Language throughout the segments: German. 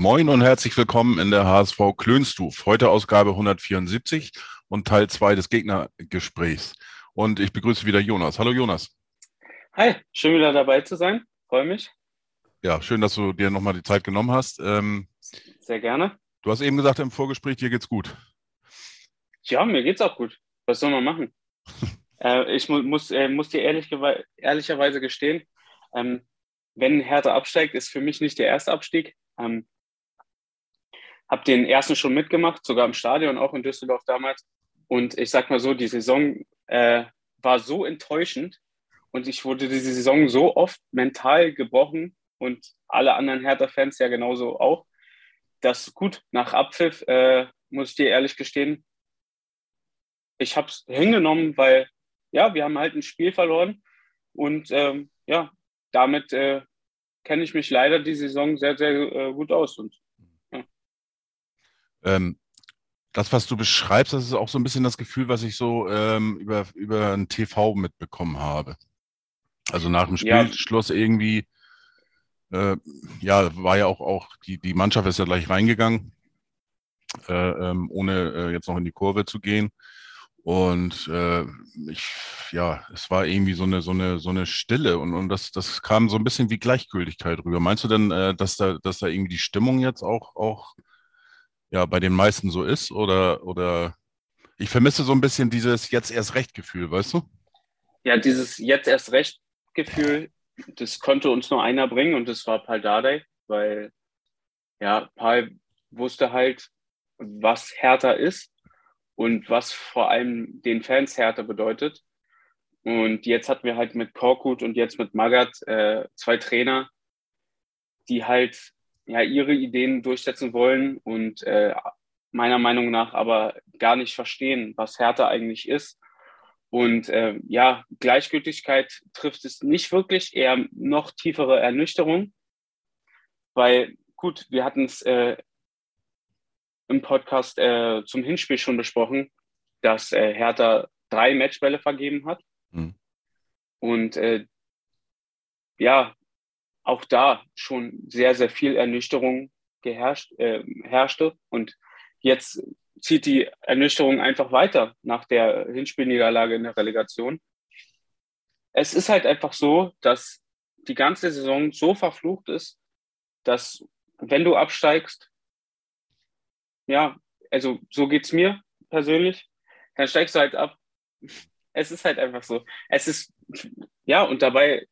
Moin und herzlich willkommen in der HSV Klönstuf. Heute Ausgabe 174 und Teil 2 des Gegnergesprächs. Und ich begrüße wieder Jonas. Hallo Jonas. Hi, schön wieder dabei zu sein. Freue mich. Ja, schön, dass du dir nochmal die Zeit genommen hast. Ähm, Sehr gerne. du hast eben gesagt im Vorgespräch, dir geht's gut. Ja, mir geht's auch gut. Was soll man machen? äh, ich mu muss, äh, muss dir ehrlich ehrlicherweise gestehen, ähm, wenn Hertha absteigt, ist für mich nicht der erste Abstieg. Ähm, habe den ersten schon mitgemacht, sogar im Stadion, auch in Düsseldorf damals. Und ich sag mal so, die Saison äh, war so enttäuschend und ich wurde diese Saison so oft mental gebrochen und alle anderen Hertha-Fans ja genauso auch, dass gut, nach Abpfiff, äh, muss ich dir ehrlich gestehen, ich habe es hingenommen, weil ja, wir haben halt ein Spiel verloren und ähm, ja, damit äh, kenne ich mich leider die Saison sehr, sehr äh, gut aus. Und Ähm, das, was du beschreibst, das ist auch so ein bisschen das Gefühl, was ich so ähm, über, über ein TV mitbekommen habe. Also nach dem Ja. Spielschluss irgendwie, äh, ja, war ja auch, auch die, die Mannschaft ist ja gleich reingegangen, äh, ähm, ohne äh, jetzt noch in die Kurve zu gehen. Und äh, ich, ja, es war irgendwie so eine, so eine, so eine Stille und, und das, das kam so ein bisschen wie Gleichgültigkeit rüber. Meinst du denn, äh, dass da, dass da irgendwie die Stimmung jetzt auch, auch ja, bei den meisten so ist? Oder, oder ich vermisse so ein bisschen dieses jetzt erst recht Gefühl, weißt du? ja, dieses jetzt erst recht Gefühl, das konnte uns nur einer bringen und das war Paul Dardai, weil ja, Paul wusste halt, was Hertha ist und was vor allem den Fans Hertha bedeutet. Und jetzt hatten wir halt mit Korkut und jetzt mit Magath äh, zwei Trainer, die halt ja ihre Ideen durchsetzen wollen und äh, meiner Meinung nach aber gar nicht verstehen, was Hertha eigentlich ist. Und äh, ja, Gleichgültigkeit trifft es nicht wirklich, eher noch tiefere Ernüchterung, weil gut, wir hatten es äh, im Podcast äh, zum Hinspiel schon besprochen, dass äh, Hertha drei Matchbälle vergeben hat. Hm. Und äh, ja, auch da schon sehr, sehr viel Ernüchterung geherrscht, äh, herrschte. Und jetzt zieht die Ernüchterung einfach weiter nach der Hinspielniederlage in der Relegation. Es ist halt einfach so, dass die ganze Saison so verflucht ist, dass wenn du absteigst, ja, also so geht's mir persönlich, dann steigst du halt ab. Es ist halt einfach so. Es ist, ja, und dabei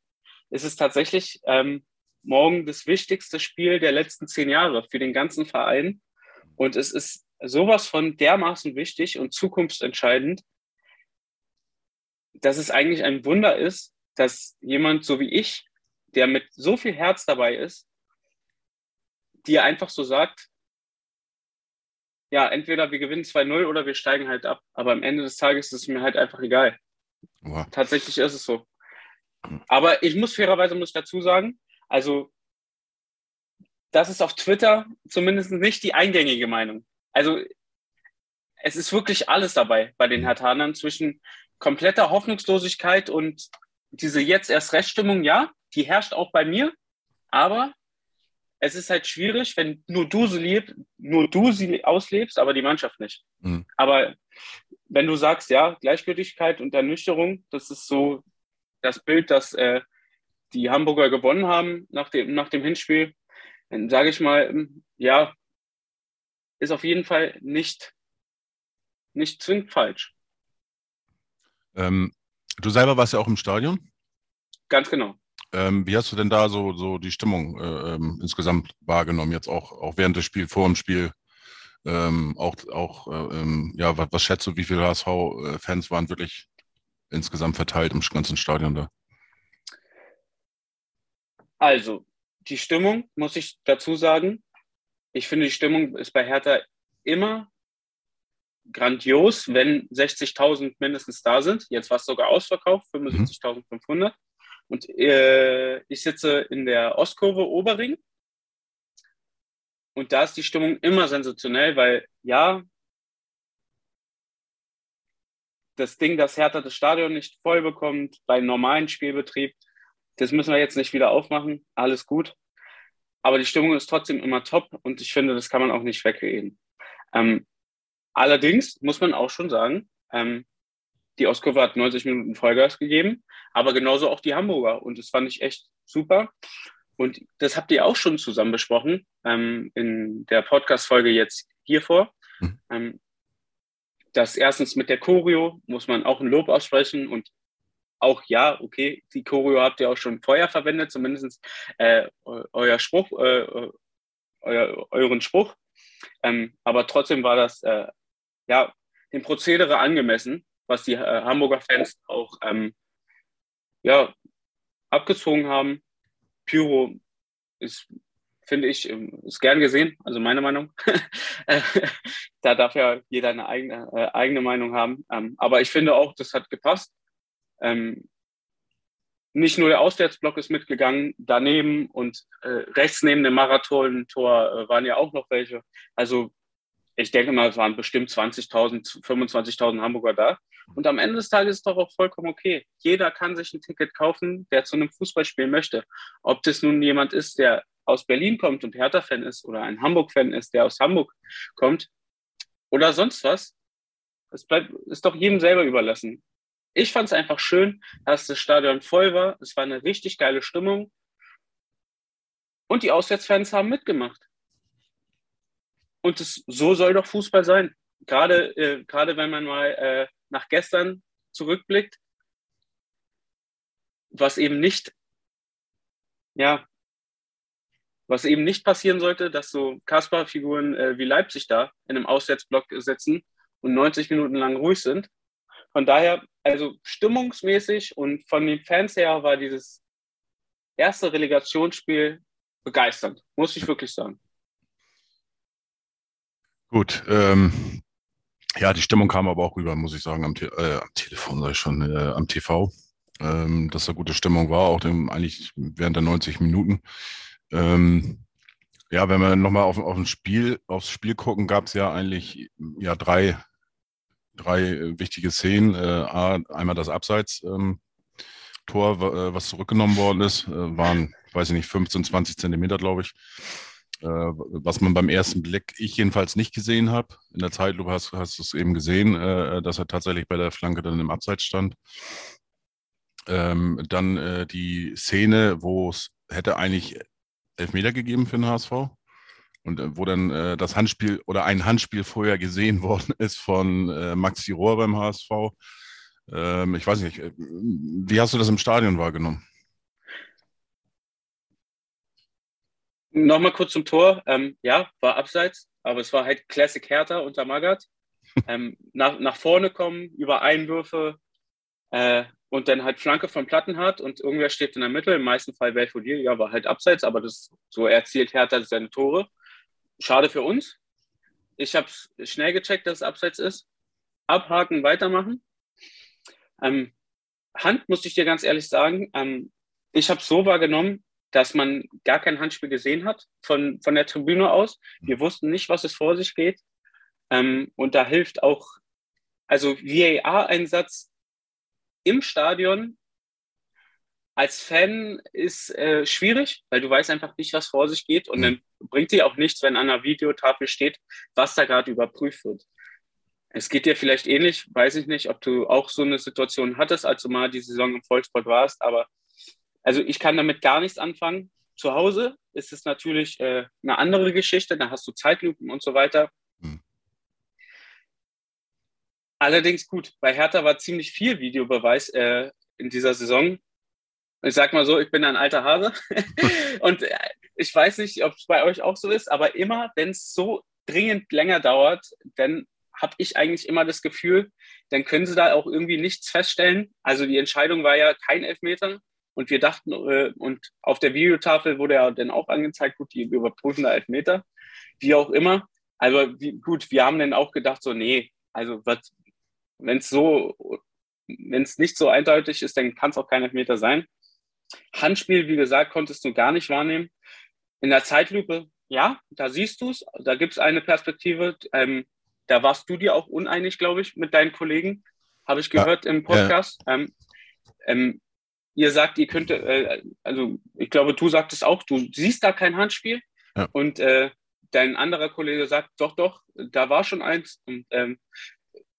ist es tatsächlich ähm, morgen das wichtigste Spiel der letzten zehn Jahre für den ganzen Verein. Und es ist sowas von dermaßen wichtig und zukunftsentscheidend, dass es eigentlich ein Wunder ist, dass jemand so wie ich, der mit so viel Herz dabei ist, dir einfach so sagt, ja, entweder wir gewinnen 2-0 oder wir steigen halt ab. Aber am Ende des Tages ist es mir halt einfach egal. Wow. Tatsächlich ist es so. Aber ich muss fairerweise muss ich dazu sagen, also das ist auf Twitter zumindest nicht die eingängige Meinung. Also es ist wirklich alles dabei bei den Herthanern zwischen kompletter Hoffnungslosigkeit und diese jetzt erst Reststimmung, ja, die herrscht auch bei mir, aber es ist halt schwierig, wenn nur du sie lebst, nur du sie auslebst, aber die Mannschaft nicht. Mhm. Aber wenn du sagst, ja, Gleichgültigkeit und Ernüchterung, das ist so das Bild, das äh, die Hamburger gewonnen haben nach dem, nach dem Hinspiel, dann sage ich mal, ja, ist auf jeden Fall nicht, nicht zwingend falsch. Ähm, du selber warst ja auch im Stadion. Ganz genau. Ähm, wie hast du denn da so, so die Stimmung äh, ähm, insgesamt wahrgenommen, jetzt auch, auch während des Spiels, vor dem Spiel? Ähm, auch, auch äh, ähm, ja, was, was schätzt du, wie viele HSV-Fans waren wirklich insgesamt verteilt im ganzen Stadion da? Also, die Stimmung, muss ich dazu sagen, ich finde, die Stimmung ist bei Hertha immer grandios, wenn 60.000 mindestens da sind. Jetzt war es sogar ausverkauft, 75.500. Und äh, ich sitze in der Ostkurve Oberring. Und da ist die Stimmung immer sensationell, weil ja, das Ding, dass Hertha das Stadion nicht voll bekommt beim normalen Spielbetrieb, das müssen wir jetzt nicht wieder aufmachen. Alles gut. Aber die Stimmung ist trotzdem immer top und ich finde, das kann man auch nicht wegreden. Ähm, allerdings muss man auch schon sagen, ähm, die Ostkurve hat 90 Minuten Vollgas gegeben, aber genauso auch die Hamburger. Und das fand ich echt super. Und das habt ihr auch schon zusammen besprochen ähm, in der Podcast-Folge jetzt hier vor. Mhm. Dass erstens mit der Choreo muss man auch ein Lob aussprechen und auch ja, okay, die Choreo habt ihr auch schon vorher verwendet, zumindest äh, euer Spruch, äh, euer, euren Spruch. Ähm, aber trotzdem war das äh, ja dem Prozedere angemessen, was die äh, Hamburger Fans auch ähm, ja, abgezogen haben. Pyro ist, finde ich, ähm, ist gern gesehen, also meine Meinung. da darf ja jeder eine eigene, äh, eigene Meinung haben. Ähm, aber ich finde auch, das hat gepasst. Ähm, nicht nur der Auswärtsblock ist mitgegangen, daneben und äh, rechts neben dem Marathon-Tor äh, waren ja auch noch welche. Also ich denke mal, es waren bestimmt 20.000, 25.000 Hamburger da. Und am Ende des Tages ist es doch auch vollkommen okay. Jeder kann sich ein Ticket kaufen, der zu einem Fußballspiel möchte. Ob das nun jemand ist, der aus Berlin kommt und Hertha-Fan ist oder ein Hamburg-Fan ist, der aus Hamburg kommt oder sonst was. Es bleibt, ist doch jedem selber überlassen. Ich fand es einfach schön, dass das Stadion voll war. Es war eine richtig geile Stimmung. Und die Auswärtsfans haben mitgemacht. Und das, so soll doch Fußball sein. Gerade, äh, gerade wenn man mal äh, nach gestern zurückblickt, was eben nicht, ja, was eben nicht passieren sollte, dass so Kasper-Figuren äh, wie Leipzig da in einem Auswärtsblock sitzen und 90 Minuten lang ruhig sind. Von daher, also stimmungsmäßig und von den Fans her war dieses erste Relegationsspiel begeisternd, muss ich wirklich sagen. Gut, ähm, ja, die Stimmung kam aber auch rüber, muss ich sagen, am, Te äh, am Telefon, ich schon, äh, am TV, ähm, dass da gute Stimmung war, auch dem, eigentlich während der 90 Minuten. Ähm, ja, wenn wir nochmal auf, auf ein Spiel, aufs Spiel gucken, gab es ja eigentlich ja drei, drei wichtige Szenen. Äh, einmal das Abseits-Tor, ähm, äh, was zurückgenommen worden ist, äh, waren, weiß ich nicht, 15, 20 Zentimeter, glaube ich. Äh, was man beim ersten Blick, ich jedenfalls nicht gesehen habe. In der Zeitlupe hast, hast du es eben gesehen, äh, dass er tatsächlich bei der Flanke dann im Abseits stand. Ähm, dann äh, die Szene, wo es hätte eigentlich Elfmeter gegeben für den HSV. Und äh, wo dann äh, das Handspiel oder ein Handspiel vorher gesehen worden ist von äh, Maxi Rohr beim HSV. Ähm, ich weiß nicht, wie hast du das im Stadion wahrgenommen? Nochmal kurz zum Tor. Ähm, ja, war abseits, aber es war halt Classic Hertha unter Magath. ähm, nach, nach vorne kommen, über Einwürfe äh, und dann halt Flanke von Plattenhardt und irgendwer steht in der Mitte. Im meisten Fall Belfodil, ja, war halt abseits, aber das, so erzielt Hertha seine Tore. Schade für uns. Ich habe schnell gecheckt, dass es abseits ist. Abhaken, weitermachen. Ähm, Hand, musste ich dir ganz ehrlich sagen, ähm, ich habe so wahrgenommen, dass man gar kein Handspiel gesehen hat von, von der Tribüne aus. Wir wussten nicht, was es vor sich geht. Ähm, und da hilft auch, also VAR-Einsatz im Stadion als Fan ist äh, schwierig, weil du weißt einfach nicht, was vor sich geht. Und mhm. dann bringt dir auch nichts, wenn an einer Videotafel steht, was da gerade überprüft wird. Es geht dir vielleicht ähnlich, weiß ich nicht, ob du auch so eine Situation hattest, als du mal die Saison im Volkssport warst, aber also ich kann damit gar nichts anfangen. Zu Hause ist es natürlich äh, eine andere Geschichte, da hast du Zeitlupen und so weiter. Hm. Allerdings gut, bei Hertha war ziemlich viel Videobeweis äh, in dieser Saison. Ich sag mal so, ich bin ein alter Hase und äh, ich weiß nicht, ob es bei euch auch so ist, aber immer, wenn es so dringend länger dauert, dann habe ich eigentlich immer das Gefühl, dann können sie da auch irgendwie nichts feststellen. Also die Entscheidung war ja kein Elfmeter, und wir dachten, äh, und auf der Videotafel wurde ja dann auch angezeigt, gut, die überprüfen da Elfmeter, wie auch immer. Also wie, gut, wir haben dann auch gedacht, so, nee, Also wenn es so, wenn es nicht so eindeutig ist, dann kann es auch kein Elfmeter sein. Handspiel, wie gesagt, konntest du gar nicht wahrnehmen. In der Zeitlupe, ja, da siehst du es, da gibt es eine Perspektive. Ähm, da warst du dir auch uneinig, glaube ich, mit deinen Kollegen, habe ich gehört ja, im Podcast. Ja. Ähm, ähm, ihr sagt, ihr könnt, äh, also ich glaube, du sagtest auch, du siehst da kein Handspiel. Ja. Und äh, dein anderer Kollege sagt, doch, doch, da war schon eins. Und ähm,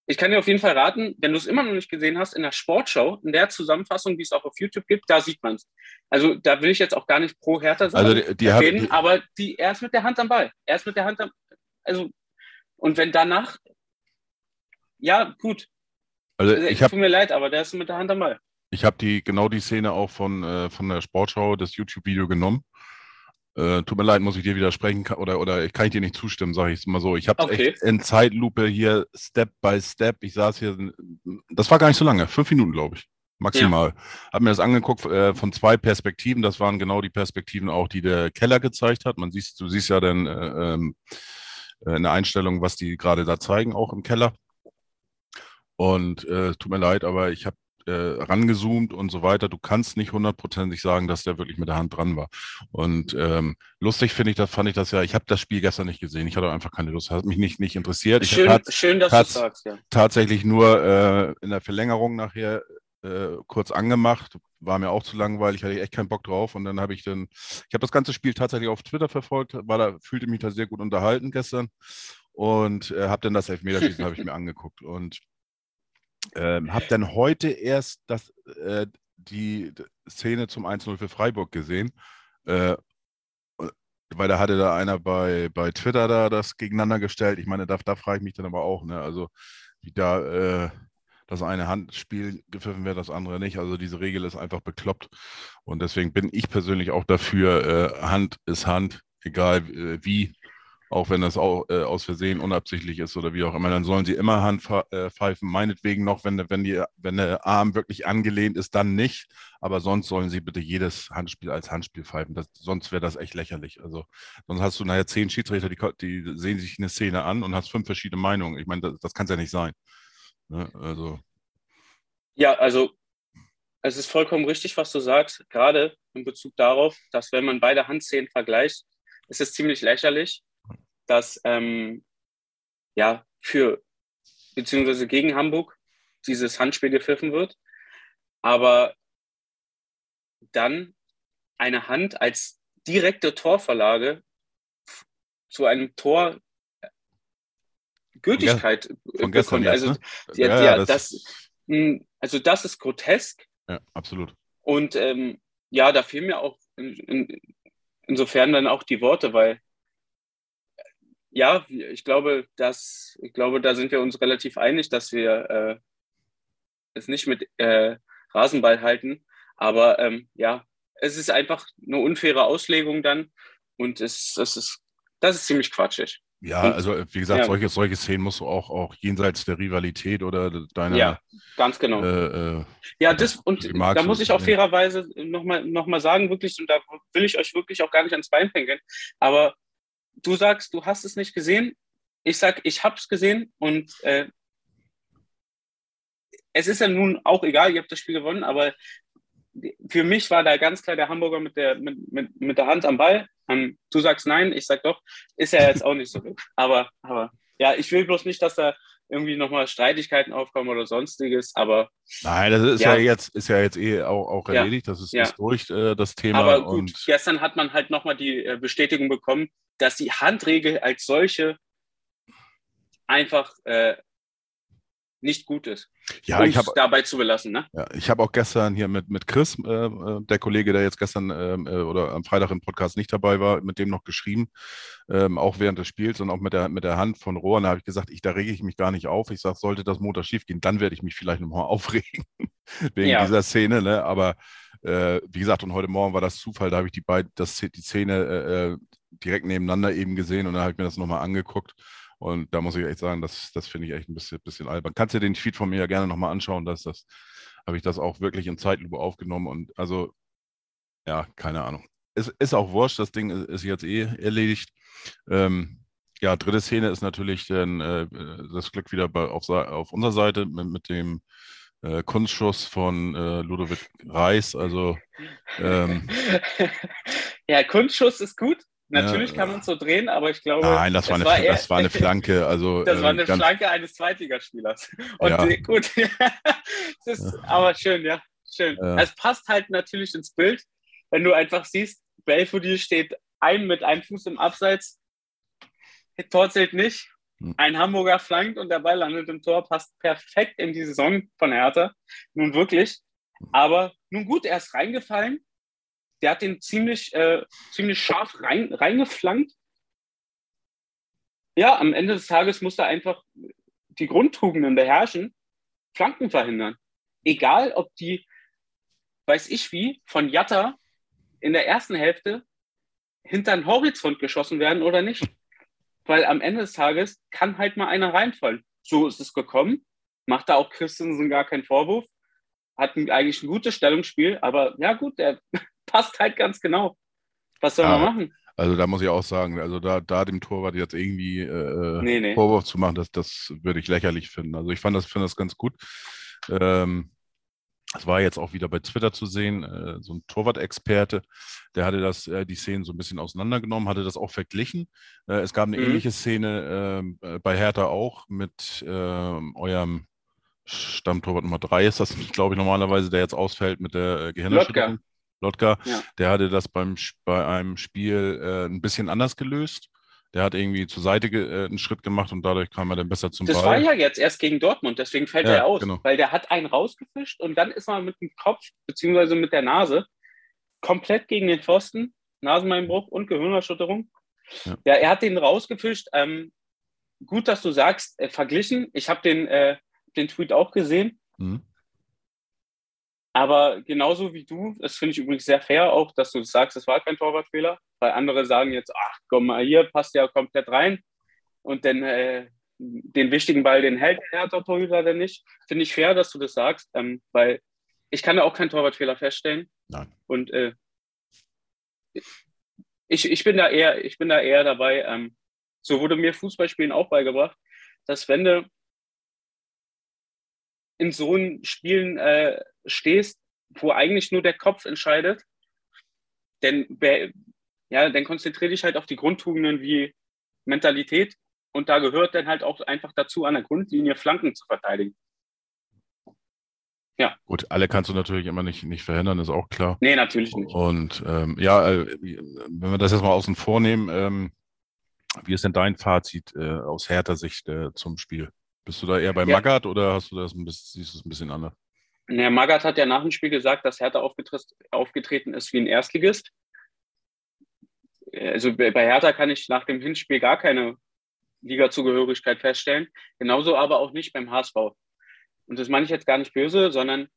ich kann dir auf jeden Fall raten, wenn du es immer noch nicht gesehen hast, in der Sportschau, in der Zusammenfassung, die es auch auf YouTube gibt, da sieht man es. Also da will ich jetzt auch gar nicht pro Hertha sein, also die, die erwähnen, hat, aber die, er ist mit der Hand am Ball. Er ist mit der Hand am Also, und wenn danach, ja, gut. Also ich hab, tut mir leid, aber der ist mit der Hand am Ball. Ich habe die genau die Szene auch von, äh, von der Sportschau, das YouTube-Video genommen äh, tut mir leid, muss ich dir widersprechen oder, oder kann ich dir nicht zustimmen, sage ich es mal so. Ich habe okay. echt in Zeitlupe hier Step by Step. Ich saß hier, das war gar nicht so lange, fünf Minuten, glaube ich, maximal. Ja. Habe mir das angeguckt äh, von zwei Perspektiven. Das waren genau die Perspektiven auch, die der Keller gezeigt hat. Man siehst, du siehst ja dann äh, ähm, äh, eine Einstellung, was die gerade da zeigen, auch im Keller. Und äh, tut mir leid, aber ich habe äh, rangezoomt und so weiter. Du kannst nicht hundertprozentig sagen, dass der wirklich mit der Hand dran war. Und ähm, lustig finde ich das, fand ich das ja. Ich habe das Spiel gestern nicht gesehen. Ich hatte einfach keine Lust. Hat mich nicht, nicht interessiert. Schön, tats schön dass tats du sagst, ja. Tatsächlich nur äh, in der Verlängerung nachher äh, kurz angemacht. War mir auch zu langweilig, hatte ich echt keinen Bock drauf. Und dann habe ich dann, ich habe das ganze Spiel tatsächlich auf Twitter verfolgt, war da, fühlte mich da sehr gut unterhalten gestern und äh, habe dann das Elfmeterschießen habe ich mir angeguckt. Und ähm, habe dann heute erst das, äh, die Szene zum 1-0 für Freiburg gesehen. Äh, weil da hatte da einer bei, bei Twitter da das gegeneinander gestellt. Ich meine, da, da frage ich mich dann aber auch, ne? Also wie da äh, das eine Handspiel gepfiffen wird, das andere nicht. Also diese Regel ist einfach bekloppt. Und deswegen bin ich persönlich auch dafür, äh, Hand ist Hand, egal äh, wie auch wenn das auch, äh, aus Versehen unabsichtlich ist oder wie auch immer, dann sollen sie immer Hand äh. Meinetwegen noch, wenn, wenn, die, wenn der Arm wirklich angelehnt ist, dann nicht. Aber sonst sollen sie bitte jedes Handspiel als Handspiel pfeifen. Das, sonst wäre das echt lächerlich. Also sonst hast du nachher zehn Schiedsrichter, die, die sehen sich eine Szene an und hast fünf verschiedene Meinungen. Ich meine, das, das kann es ja nicht sein. Ne? Also. Ja, also es ist vollkommen richtig, was du sagst, gerade in Bezug darauf, dass wenn man beide Handszenen vergleicht, ist es ziemlich lächerlich dass ähm, ja für beziehungsweise gegen Hamburg dieses Handspiel gepfiffen wird, aber dann eine Hand als direkte Torverlage zu einem Tor Gültigkeit von gestern also, ne? ja, ja, das, das, hm, also das ist grotesk. Ja, absolut. Und ähm, ja, da fehlen mir auch in, in, insofern dann auch die Worte, weil ja, ich glaube, dass, ich glaube, da sind wir uns relativ einig, dass wir äh, es nicht mit äh, Rasenball halten. Aber ähm, ja, es ist einfach eine unfaire Auslegung dann und es, es ist, das ist ziemlich quatschig. Ja, und, also wie gesagt, ja. solche, solche Szenen musst du auch, auch jenseits der Rivalität oder deiner. Ja, ganz genau. Äh, äh, ja, das und da muss ich auch fairerweise nochmal noch mal sagen, wirklich, und da will ich euch wirklich auch gar nicht ans Bein pinkeln, aber du sagst, du hast es nicht gesehen. Ich sag, ich habe es gesehen und äh, es ist ja nun auch egal, ihr habt das Spiel gewonnen, aber für mich war da ganz klar der Hamburger mit der, mit, mit, mit der Hand am Ball. Ähm, du sagst nein, ich sag doch, ist ja jetzt auch nicht so gut. Aber, aber ja, ich will bloß nicht, dass da irgendwie nochmal Streitigkeiten aufkommen oder sonstiges, aber. Nein, das ist ja, ja jetzt, ist ja jetzt eh auch, auch erledigt, ja, das ist, ja. ist durch äh, das Thema. Aber gut, und gestern hat man halt nochmal die äh, Bestätigung bekommen, dass die Handregel als solche einfach äh, nicht gut ist. Ja, ich habe dabei zu belassen. Ne? Ja, ich habe auch gestern hier mit, mit Chris, äh, äh, der Kollege, der jetzt gestern ähm, äh, oder am Freitag im Podcast nicht dabei war, mit dem noch geschrieben, ähm, auch während des Spiels und auch mit der, mit der Hand von Rohr. Da habe ich gesagt, ich, da rege ich mich gar nicht auf. Ich sage, sollte das Motor schief gehen, dann werde ich mich vielleicht nochmal aufregen wegen ja. dieser Szene. Ne? Aber äh, wie gesagt, und heute Morgen war das Zufall, da habe ich die beiden, das, die Szene äh, äh, direkt nebeneinander eben gesehen und dann habe ich mir das nochmal angeguckt. Und da muss ich echt sagen, das, das finde ich echt ein bisschen, bisschen albern. Kannst du den Tweet von mir ja gerne nochmal anschauen, dass das, habe ich das auch wirklich in Zeitlupe aufgenommen und also, ja, keine Ahnung. Es ist auch wurscht, das Ding ist jetzt eh erledigt. Ähm, ja, dritte Szene ist natürlich dann äh, das Glück wieder bei, auf, auf unserer Seite mit, mit dem äh, Kunstschuss von äh, Ludovic Reis. Also ähm, ja, Kunstschuss ist gut. Natürlich ja, kann man es so drehen, aber ich glaube. Nein, das war, eine, war eher, das war eine Flanke. Also, das war äh, eine ganz, Flanke eines Zweitligaspielers. Und ja. gut. ist, ja. Aber schön, ja. Schön. Es passt halt natürlich ins Bild, wenn du einfach siehst, Belfodil steht ein mit einem Fuß im Abseits, Tor zählt nicht. Hm. Ein Hamburger flankt und der Ball landet im Tor, passt perfekt in die Saison von Hertha. Nun wirklich. Aber nun gut, er ist reingefallen der hat den ziemlich, äh, ziemlich scharf rein, reingeflankt. Ja, am Ende des Tages muss er einfach die Grundtugenden beherrschen, Flanken verhindern. Egal, ob die, weiß ich wie, von Jatta in der ersten Hälfte hinter den Horizont geschossen werden oder nicht. Weil am Ende des Tages kann halt mal einer reinfallen. So ist es gekommen. Macht da auch Christensen gar keinen Vorwurf. Hat eigentlich ein gutes Stellungsspiel, aber ja gut, der passt halt ganz genau. Was soll ja, man machen? Also da muss ich auch sagen, also da, da dem Torwart jetzt irgendwie äh, nee, nee. Vorwurf zu machen, das, das würde ich lächerlich finden. Also ich fand das, finde das ganz gut. Ähm, das war jetzt auch wieder bei Twitter zu sehen, äh, so ein Torwart-Experte, der hatte das, äh, die Szenen so ein bisschen auseinandergenommen, hatte das auch verglichen. Äh, es gab eine mhm. ähnliche Szene ähm, äh, bei Hertha auch mit ähm, eurem Stammtorwart Nummer 3 ist das, glaube ich, normalerweise, der jetzt ausfällt mit der äh, Gehirnerschütterung. Lotka, ja. der hatte das beim, bei einem Spiel äh, ein bisschen anders gelöst. Der hat irgendwie zur Seite äh, einen Schritt gemacht und dadurch kam er dann besser zum das Ball. Das war ja jetzt erst gegen Dortmund, deswegen fällt ja, er aus, genau. weil der hat einen rausgefischt und dann ist er mit dem Kopf bzw. mit der Nase komplett gegen den Pfosten, Nasenbeinbruch und Gehirnerschütterung. Ja. ja, er hat den rausgefischt. Ähm, gut, dass du sagst, äh, verglichen. Ich habe den, äh, den Tweet auch gesehen. Mhm. Aber genauso wie du, das finde ich übrigens sehr fair auch, dass du sagst, es war kein Torwartfehler, weil andere sagen jetzt, ach komm mal hier, passt ja komplett rein und dann äh, den wichtigen Ball, den hält der Hertha-Torhüter denn nicht. Finde ich fair, dass du das sagst, ähm, weil ich kann da auch keinen Torwartfehler feststellen. Nein. Und äh, ich, ich, bin da eher, ich bin da eher dabei, ähm, so wurde mir Fußballspielen auch beigebracht, dass wenn du in so einem Spielen äh, stehst, wo eigentlich nur der Kopf entscheidet, denn, ja, dann konzentriere dich halt auf die Grundtugenden wie Mentalität und da gehört dann halt auch einfach dazu, an der Grundlinie Flanken zu verteidigen. Ja. Gut, alle kannst du natürlich immer nicht, nicht verhindern, ist auch klar. Nee, natürlich nicht. Und ähm, ja, äh, wenn wir das jetzt mal außen vor nehmen, ähm, wie ist denn dein Fazit äh, aus härter Sicht äh, zum Spiel? Bist du da eher bei ja. Magath oder hast du das ein bisschen, siehst du es ein bisschen anders? Ja, Magath hat ja nach dem Spiel gesagt, dass Hertha aufgetreten ist wie ein Erstligist. Also bei Hertha kann ich nach dem Hinspiel gar keine Ligazugehörigkeit feststellen. Genauso aber auch nicht beim HSV. Und das meine ich jetzt gar nicht böse, sondern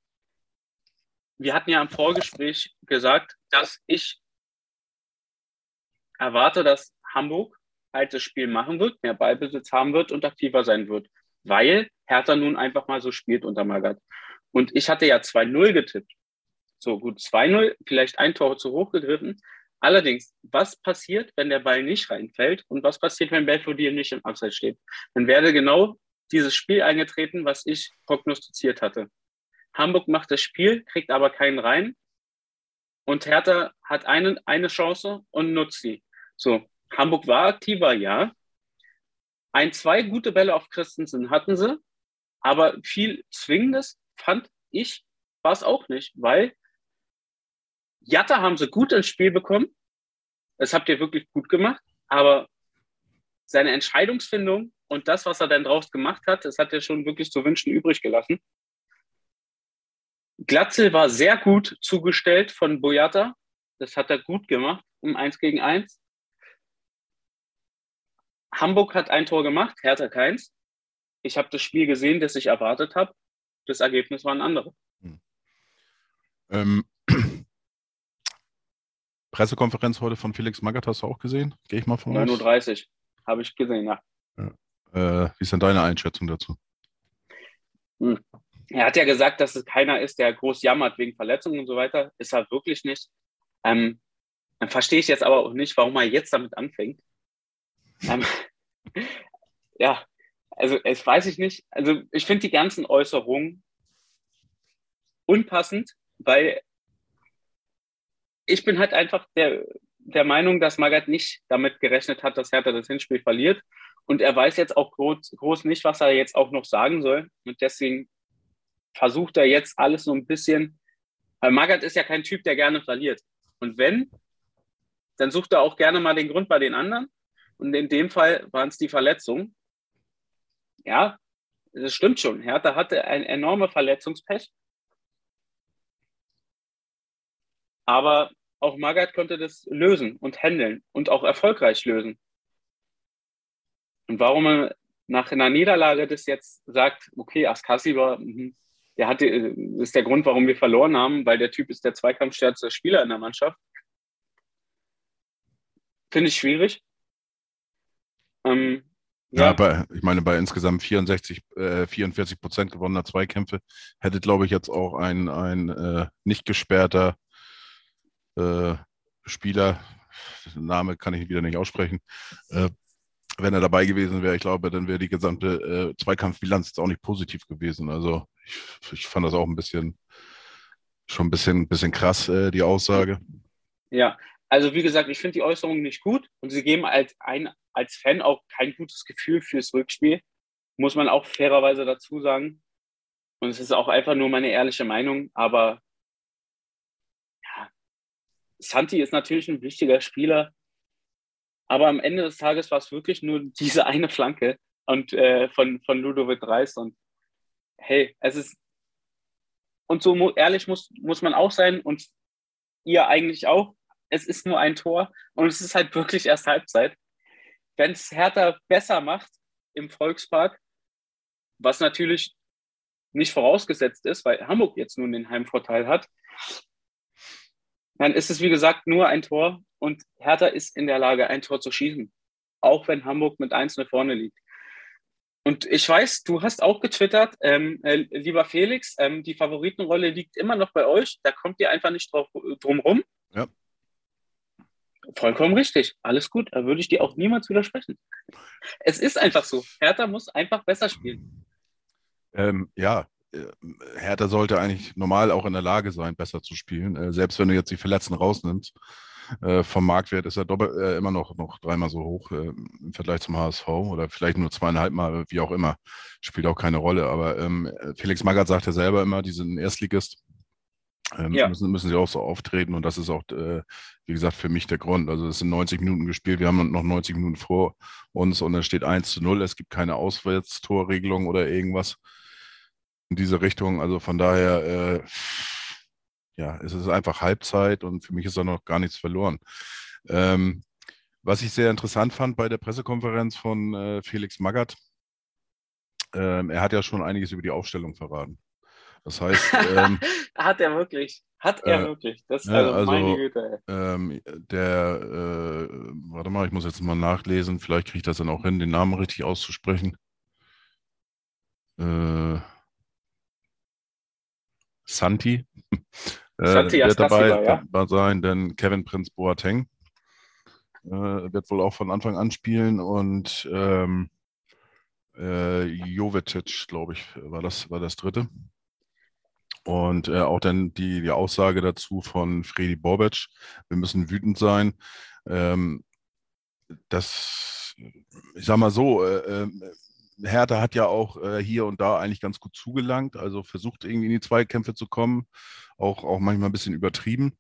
wir hatten ja im Vorgespräch gesagt, dass ich erwarte, dass Hamburg halt das Spiel machen wird, mehr Ballbesitz haben wird und aktiver sein wird weil Hertha nun einfach mal so spielt unter Magath. Und ich hatte ja 2-0 getippt. So gut, 2-0, vielleicht ein Tor zu hoch gegriffen. Allerdings, was passiert, wenn der Ball nicht reinfällt und was passiert, wenn Belfodil nicht im Abseits steht? Dann wäre genau dieses Spiel eingetreten, was ich prognostiziert hatte. Hamburg macht das Spiel, kriegt aber keinen rein und Hertha hat eine, eine Chance und nutzt sie. So, Hamburg war aktiver, ja, ein, zwei gute Bälle auf Christensen hatten sie, aber viel Zwingendes fand ich war es auch nicht, weil Jatta haben sie gut ins Spiel bekommen. Das habt ihr wirklich gut gemacht, aber seine Entscheidungsfindung und das, was er dann draus gemacht hat, das hat er schon wirklich zu wünschen übrig gelassen. Glatzel war sehr gut zugestellt von Boyata. Das hat er gut gemacht um eins gegen eins. Hamburg hat ein Tor gemacht, Hertha keins. Ich habe das Spiel gesehen, das ich erwartet habe. Das Ergebnis war ein anderes. Hm. Ähm, Pressekonferenz heute von Felix Magath hast du auch gesehen? Gehe ich mal von 9.30 Uhr habe ich gesehen, ja. ja. Äh, wie ist denn deine Einschätzung dazu? Hm. Er hat ja gesagt, dass es keiner ist, der groß jammert wegen Verletzungen und so weiter. Ist er wirklich nicht. Ähm, dann verstehe ich jetzt aber auch nicht, warum er jetzt damit anfängt. Ähm, ja, also es weiß ich nicht. Also ich finde die ganzen Äußerungen unpassend, weil ich bin halt einfach der, der Meinung, dass Magath nicht damit gerechnet hat, dass Hertha das Hinspiel verliert. Und er weiß jetzt auch groß, groß nicht, was er jetzt auch noch sagen soll. Und deswegen versucht er jetzt alles so ein bisschen. Weil Magath ist ja kein Typ, der gerne verliert. Und wenn, dann sucht er auch gerne mal den Grund bei den anderen. Und in dem Fall waren es die Verletzungen. Ja, das stimmt schon. Hertha hatte ein enorme Verletzungspech. Aber auch Magath konnte das lösen und handeln und auch erfolgreich lösen. Und warum man nach einer Niederlage das jetzt sagt, okay, Askasi war, mhm, der hatte, ist der Grund, warum wir verloren haben, weil der Typ ist der zweikampfstärkste Spieler in der Mannschaft. Finde ich schwierig. Ähm, ja, ja bei, ich meine, bei insgesamt 64, äh, 44 Prozent gewonnener Zweikämpfe hätte, glaube ich, jetzt auch ein, ein äh, nicht gesperrter äh, Spieler, Name kann ich wieder nicht aussprechen, äh, wenn er dabei gewesen wäre, ich glaube, dann wäre die gesamte äh, Zweikampfbilanz jetzt auch nicht positiv gewesen. Also ich, ich, fand das auch ein bisschen, schon ein bisschen, bisschen krass, äh, die Aussage. Ja, also wie gesagt, ich finde die Äußerungen nicht gut und sie geben als, ein, als Fan auch kein gutes Gefühl fürs Rückspiel, muss man auch fairerweise dazu sagen. Und es ist auch einfach nur meine ehrliche Meinung, aber ja, Santi ist natürlich ein wichtiger Spieler, aber am Ende des Tages war es wirklich nur diese eine Flanke und äh, von, von Ludovic Reis und hey, es ist und so ehrlich muss, muss man auch sein und ihr eigentlich auch es ist nur ein Tor und es ist halt wirklich erst Halbzeit. Wenn es Hertha besser macht im Volkspark, was natürlich nicht vorausgesetzt ist, weil Hamburg jetzt nun den Heimvorteil hat, dann ist es wie gesagt nur ein Tor und Hertha ist in der Lage, ein Tor zu schießen, auch wenn Hamburg mit 1 vorne liegt. Und ich weiß, du hast auch getwittert, ähm, äh, lieber Felix, ähm, die Favoritenrolle liegt immer noch bei euch, da kommt ihr einfach nicht drauf, drum rum. Ja. Vollkommen richtig. Alles gut. Da würde ich dir auch niemals widersprechen. Es ist einfach so. Hertha muss einfach besser spielen. Ähm, ja, äh, Hertha sollte eigentlich normal auch in der Lage sein, besser zu spielen. Äh, selbst wenn du jetzt die Verletzten rausnimmst. Äh, vom Marktwert ist er doppelt, äh, immer noch, noch dreimal so hoch äh, im Vergleich zum HSV oder vielleicht nur zweieinhalb Mal, wie auch immer. Spielt auch keine Rolle. Aber ähm, Felix Magath sagt ja selber immer, die sind ein Erstligist ähm, ja. müssen, müssen sie auch so auftreten und das ist auch, äh, wie gesagt, für mich der Grund. Also es sind 90 Minuten gespielt, wir haben noch 90 Minuten vor uns und es steht 1 zu 0, es gibt keine Auswärtstorregelung oder irgendwas in diese Richtung. Also von daher, äh, ja, es ist einfach Halbzeit und für mich ist da noch gar nichts verloren. Ähm, was ich sehr interessant fand bei der Pressekonferenz von äh, Felix Magath, ähm, er hat ja schon einiges über die Aufstellung verraten. Das heißt. Ähm, Hat er wirklich. Hat er äh, wirklich. Das ist also, also meine Güte. Ähm, der, äh, warte mal, ich muss jetzt mal nachlesen. Vielleicht kriege ich das dann auch hin, den Namen richtig auszusprechen. Äh, Santi. Äh, Santi wird dabei ja? sein, denn Kevin Prinz Boateng äh, wird wohl auch von Anfang an spielen und ähm, äh, Jovetic, glaube ich, war das, war das dritte. Und äh, auch dann die, die Aussage dazu von Fredi Bobic, wir müssen wütend sein. Ähm, das, ich sag mal so, äh, äh, Hertha hat ja auch äh, hier und da eigentlich ganz gut zugelangt, also versucht irgendwie in die Zweikämpfe zu kommen, auch, auch manchmal ein bisschen übertrieben.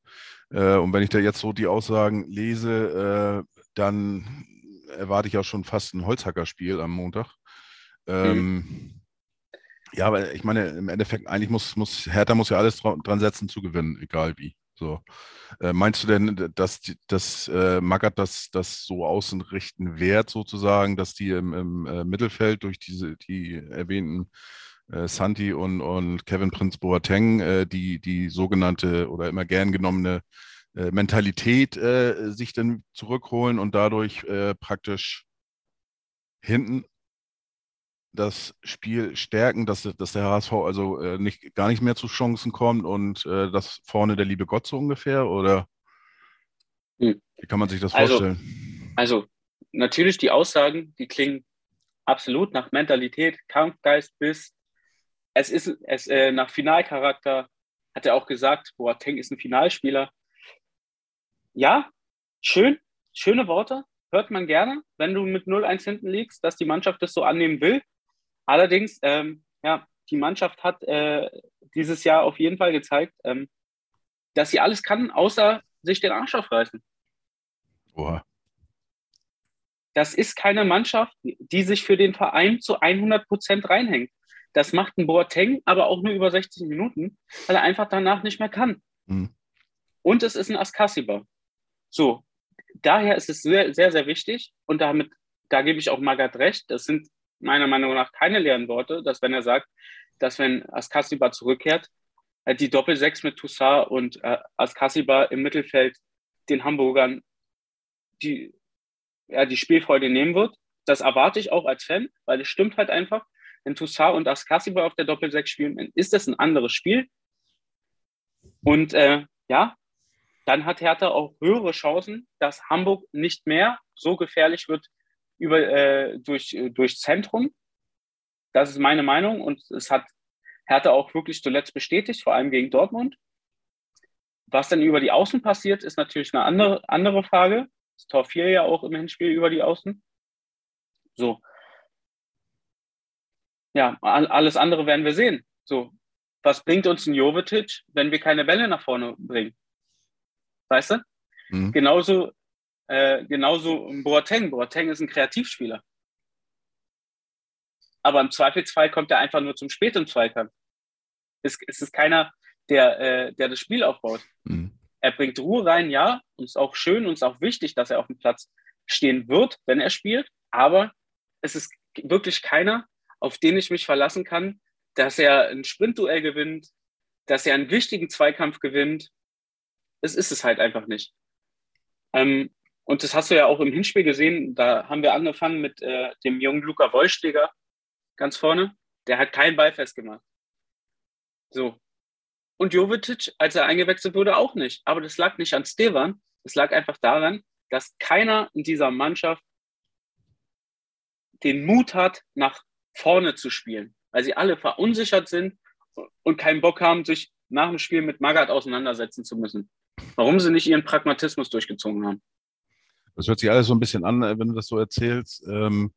Äh, und wenn ich da jetzt so die Aussagen lese, äh, dann erwarte ich ja schon fast ein Holzhackerspiel am Montag. Mhm. Ja, aber ich meine, im Endeffekt, eigentlich muss, muss Hertha muss ja alles dran setzen zu gewinnen, egal wie. So. Äh, meinst du denn, dass, dass äh, Magath das, das so außenrichten wird, sozusagen, dass die im, im äh, Mittelfeld durch diese, die erwähnten äh, Santi und, und Kevin Prinz Boateng äh, die, die sogenannte oder immer gern genommene äh, Mentalität äh, sich dann zurückholen und dadurch praktisch hinten das Spiel stärken, dass, dass der HSV also äh, nicht, gar nicht mehr zu Chancen kommt und äh, das vorne der liebe Gott so ungefähr? Oder hm. wie kann man sich das also, vorstellen? Also, natürlich die Aussagen, die klingen absolut nach Mentalität, Kampfgeist bis es ist es äh, nach Finalcharakter hat er auch gesagt, Boateng ist ein Finalspieler. Ja, schön, schöne Worte, hört man gerne, wenn du mit 0-1 hinten liegst, dass die Mannschaft das so annehmen will. Allerdings, ähm, ja, die Mannschaft hat äh, dieses Jahr auf jeden Fall gezeigt, ähm, dass sie alles kann, außer sich den Arsch aufreißen. Oha. Das ist keine Mannschaft, die sich für den Verein zu 100 Prozent reinhängt. Das macht ein Boateng aber auch nur über 60 Minuten, weil er einfach danach nicht mehr kann. Mhm. Und es ist ein Askasiba. So, daher ist es sehr, sehr, sehr wichtig und damit, da gebe ich auch Magat recht, das sind meiner Meinung nach keine leeren Worte, dass wenn er sagt, dass wenn Askasiba zurückkehrt, äh, die Doppelsechs mit Toussaint und äh, Askasiba im Mittelfeld den Hamburgern die, ja, die Spielfreude nehmen wird. Das erwarte ich auch als Fan, weil es stimmt halt einfach wenn Toussaint und Askasiba auf der Doppelsechs spielen, dann ist das ein anderes Spiel. Und äh, ja, dann hat Hertha auch höhere Chancen, dass Hamburg nicht mehr so gefährlich wird über, äh, durch, äh, durch Zentrum. Das ist meine Meinung und es hat Hertha auch wirklich zuletzt bestätigt, vor allem gegen Dortmund. Was dann über die Außen passiert, ist natürlich eine andere, andere Frage. Das Tor 4 ja auch im Hinspiel über die Außen. So, ja, alles andere werden wir sehen. So, was bringt uns ein Jovetic, wenn wir keine Bälle nach vorne bringen? Weißt du? Mhm. Genauso, äh, genauso Boateng. Boateng ist ein Kreativspieler. Aber im Zweifelsfall kommt er einfach nur zum späten Zweikampf. Es, es ist keiner, der, äh, der das Spiel aufbaut. Mhm. Er bringt Ruhe rein, ja, und es ist auch schön und es ist auch wichtig, dass er auf dem Platz stehen wird, wenn er spielt. Aber es ist wirklich keiner, auf den ich mich verlassen kann, dass er ein Sprintduell gewinnt, dass er einen wichtigen Zweikampf gewinnt. Das ist es halt einfach nicht. Ähm, und das hast du ja auch im Hinspiel gesehen. Da haben wir angefangen mit äh, dem jungen Luca Wollschläger ganz vorne. Der hat keinen Ball festgemacht. So. Und Jovetic, als er eingewechselt wurde, auch nicht. Aber das lag nicht an Stevan. Es lag einfach daran, dass keiner in dieser Mannschaft den Mut hat, nach vorne zu spielen, weil sie alle verunsichert sind und keinen Bock haben, sich nach dem Spiel mit Magath auseinandersetzen zu müssen. Warum sie nicht ihren Pragmatismus durchgezogen haben. Das hört sich alles so ein bisschen an, wenn du das so erzählst. Ähm,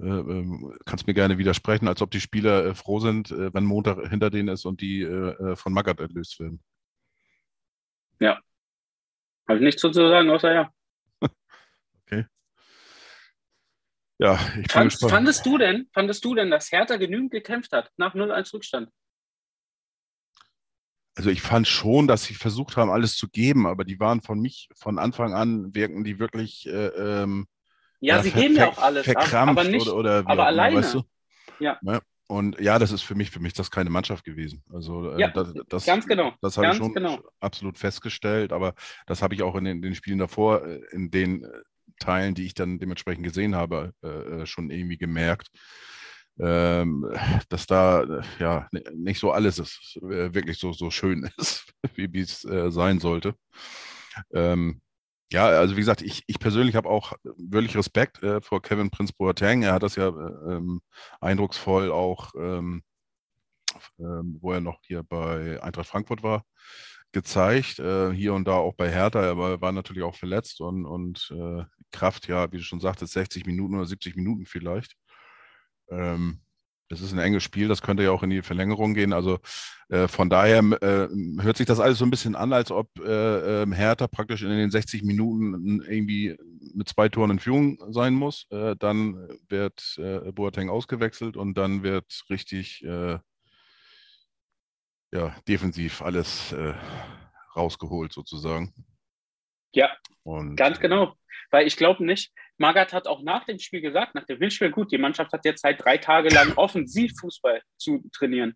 äh, ähm, kannst mir gerne widersprechen, als ob die Spieler äh, froh sind, äh, wenn Montag hinter denen ist und die äh, äh, von Magath erlöst werden. Ja. Habe ich nichts zu sagen, außer ja. okay. Ja, ich Fand, fandest du denn, fandest du denn, dass Hertha genügend gekämpft hat nach 0-1 Rückstand? Also ich fand schon, dass sie versucht haben, alles zu geben, aber die waren von mich von Anfang an wirken die wirklich äh, ähm, ja, ja, sie geben ja auch alles, verkrampft aber nicht, oder, oder aber alleine. Weißt du? ja. ja. Und ja, das ist für mich, für mich das keine Mannschaft gewesen. Also äh, ja, das, das, ganz genau. Das habe ich schon genau. absolut festgestellt, aber das habe ich auch in den, den Spielen davor, äh, in äh, Teilen, die ich dann dementsprechend gesehen habe, äh, äh, schon irgendwie gemerkt, dass da äh, ja nicht so alles ist, äh, wirklich so, so schön ist, wie es äh, sein sollte. Ähm, ja, also wie gesagt, ich, ich persönlich habe auch wirklich Respekt äh, vor Kevin Prince Boateng. Er hat das ja ähm, eindrucksvoll auch, ähm, ähm, wo er noch hier bei Eintracht Frankfurt war, gezeigt. Äh, hier und da auch bei Hertha, aber war natürlich auch verletzt und, und äh, Kraft, ja, wie du schon sagtest, 60 Minuten oder 70 Minuten vielleicht. Ähm, das ist ein enges Spiel, das könnte ja auch in die Verlängerung gehen. Also äh, von daher äh, hört sich das alles so ein bisschen an, als ob äh, ähm, Hertha praktisch in den 60 Minuten irgendwie mit zwei Toren in Führung sein muss. Äh, dann wird äh, Boateng ausgewechselt und dann wird richtig äh, ja, defensiv alles rausgeholt sozusagen. Ja, und, ganz genau. Weil ich glaube nicht, Magath hat auch nach dem Spiel gesagt, nach dem Hinspiel, gut, die Mannschaft hat jetzt halt drei Tage lang Offensivfußball zu trainieren.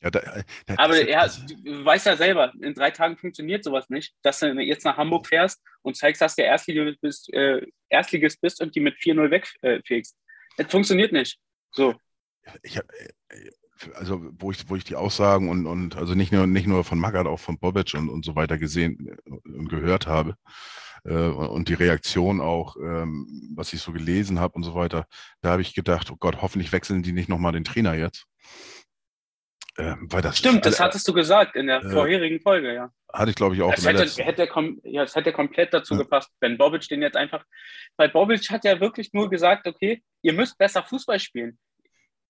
Ja, da, äh, da, Aber er du weißt ja selber, in drei Tagen funktioniert sowas nicht, dass du jetzt nach Hamburg fährst und zeigst, dass du Erstligist bist, äh, Erstligist bist und die mit 4-0 wegfegst. Äh, das funktioniert nicht. So. Ich, äh, also wo ich, wo ich die Aussagen und, und also nicht nur, nicht nur von Magath, auch von Bobic und, und so weiter gesehen und gehört habe, äh, und die Reaktion auch, ähm, was ich so gelesen habe und so weiter, da habe ich gedacht, oh Gott, hoffentlich wechseln die nicht nochmal den Trainer jetzt. Ähm, weil das Stimmt, das hattest du gesagt in der äh, vorherigen Folge, ja. Hatte ich, glaube ich, auch. Das hätte, hätte, ja, das hätte komplett dazu ja. gepasst, wenn Bobic den jetzt einfach. Weil Bobic hat ja wirklich nur gesagt, okay, ihr müsst besser Fußball spielen.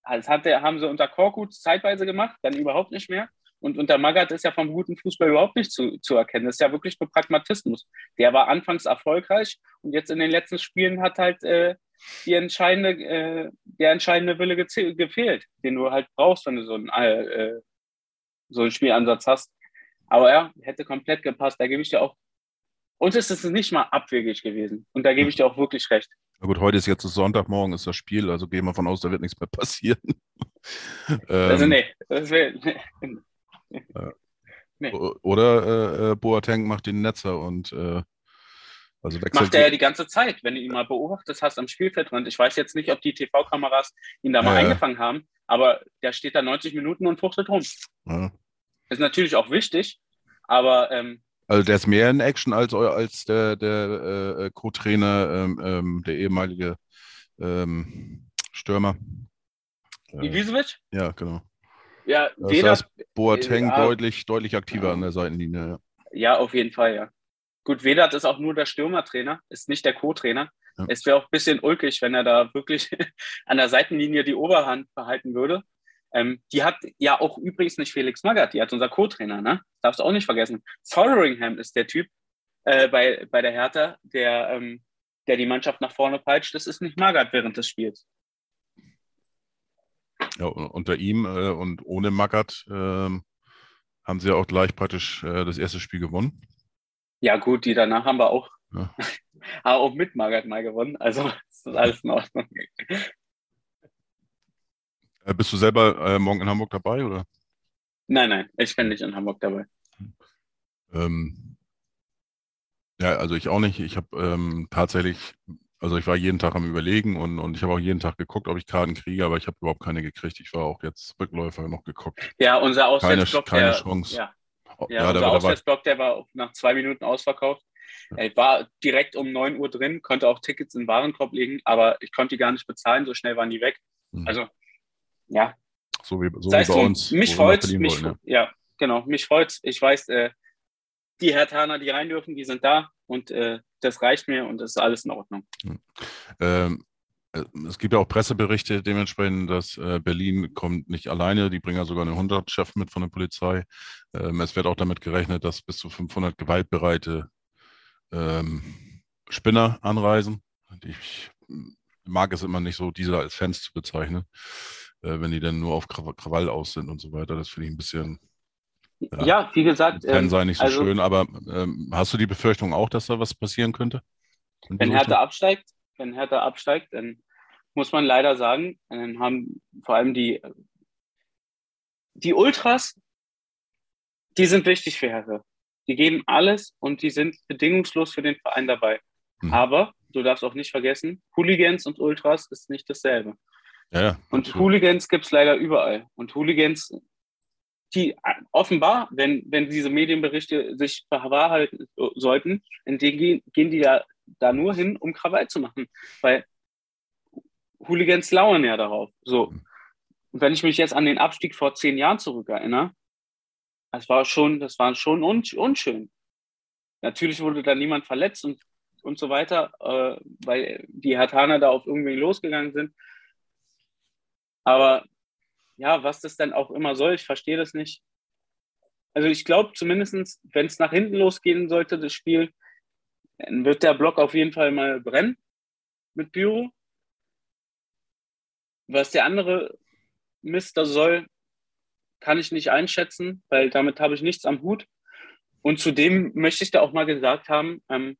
Das hat der, haben sie unter Korkut zeitweise gemacht, dann überhaupt nicht mehr. Und unter Magath ist ja vom guten Fußball überhaupt nicht zu, zu erkennen. Das ist ja wirklich nur Pragmatismus. Der war anfangs erfolgreich und jetzt in den letzten Spielen hat halt äh, die entscheidende, äh, der entscheidende Wille gefehlt, den du halt brauchst, wenn du so einen, äh, so einen Spielansatz hast. Aber ja, hätte komplett gepasst. Da gebe ich dir auch. Und es ist nicht mal abwegig gewesen. Und da gebe ich dir auch wirklich recht. Na gut, heute ist jetzt Sonntag, morgen ist das Spiel, also gehen wir von aus, da wird nichts mehr passieren. also ähm, nee, das wär, nee. nee. Oder äh, Boateng macht den Netzer und äh, also Macht er ja die ganze Zeit, wenn du ihn mal beobachtet hast am Spielfeldrand. Ich weiß jetzt nicht, ob die TV-Kameras ihn da mal ja, eingefangen haben, aber der steht da 90 Minuten und fuchtelt rum. Ja. Ist natürlich auch wichtig, aber. Ähm, also der ist mehr in Action als, als der, der äh, Co-Trainer, ähm, ähm, der ehemalige ähm, Stürmer. Äh, Ibisevic? Ja, genau. Ja, das heißt, Boateng äh, deutlich, deutlich aktiver ja. an der Seitenlinie. Ja. ja, auf jeden Fall, ja. Gut, Vedat ist auch nur der Stürmertrainer, ist nicht der Co-Trainer. Ja. Es wäre auch ein bisschen ulkig, wenn er da wirklich an der Seitenlinie die Oberhand behalten würde. Ähm, die hat ja auch übrigens nicht Felix Magath, die hat unser Co-Trainer, ne? Darfst du auch nicht vergessen. Fotheringham ist der Typ äh, bei, bei der Hertha, der, ähm, der die Mannschaft nach vorne peitscht. Das ist nicht Magath während des Spiels. Ja, unter ihm äh, und ohne Magath äh, haben sie ja auch gleich praktisch äh, das erste Spiel gewonnen. Ja, gut, die danach haben wir auch, ja. auch mit Margaret mal gewonnen. Also ist alles in Ordnung. Äh, bist du selber äh, morgen in Hamburg dabei, oder? Nein, nein, ich bin nicht in Hamburg dabei. Ähm, ja, also ich auch nicht. Ich habe ähm, tatsächlich, also ich war jeden Tag am Überlegen und, und ich habe auch jeden Tag geguckt, ob ich Karten kriege, aber ich habe überhaupt keine gekriegt. Ich war auch jetzt Rückläufer noch geguckt. Ja, unser Auswärtsblock. Keine, keine Chance. Ja, ja, ja unser Auswärtsblock, der war nach zwei Minuten ausverkauft. Ich war direkt um 9 Uhr drin, konnte auch Tickets in den Warenkorb legen, aber ich konnte die gar nicht bezahlen, so schnell waren die weg. Mhm. Also, ja. So wie, so wie bei uns. Mich freut mich, wollen, ja. ja. genau, mich freut Ich weiß, äh, die Hertaner, die rein dürfen, die sind da und äh, das reicht mir und das ist alles in Ordnung. Mhm. Ähm, äh, es gibt ja auch Presseberichte dementsprechend, dass äh, Berlin kommt nicht alleine, die bringen ja sogar einen 100-Chef mit von der Polizei. Ähm, es wird auch damit gerechnet, dass bis zu 500 gewaltbereite ähm, Spinner anreisen. Ich mag es immer nicht so, diese als Fans zu bezeichnen, äh, wenn die dann nur auf Krawall aus sind und so weiter. Das finde ich ein bisschen. Ja, ja wie gesagt. Fan ähm, sei nicht so also, schön, aber ähm, hast du die Befürchtung auch, dass da was passieren könnte? Wenn Hertha absteigt, wenn Hertha absteigt, dann muss man leider sagen, dann haben vor allem die, die Ultras, die sind wichtig für Hertha. Die geben alles und die sind bedingungslos für den Verein dabei. Mhm. Aber du darfst auch nicht vergessen, Hooligans und Ultras ist nicht dasselbe. Ja, ja, und Hooligans gibt es leider überall. Und Hooligans, die offenbar, wenn, wenn diese Medienberichte sich bewahrheiten sollten, in gehen, gehen die ja da nur hin, um Krawall zu machen. Weil Hooligans lauern ja darauf. So. Und wenn ich mich jetzt an den Abstieg vor zehn Jahren zurückerinnere, das war schon, das war schon unschön. Natürlich wurde da niemand verletzt und, und so weiter, äh, weil die Hartaner da auf irgendwie losgegangen sind. Aber ja, was das dann auch immer soll, ich verstehe das nicht. Also ich glaube zumindest, wenn es nach hinten losgehen sollte, das Spiel, dann wird der Block auf jeden Fall mal brennen mit Büro. Was der andere Mist da soll, kann ich nicht einschätzen, weil damit habe ich nichts am Hut. Und zudem möchte ich da auch mal gesagt haben, ähm,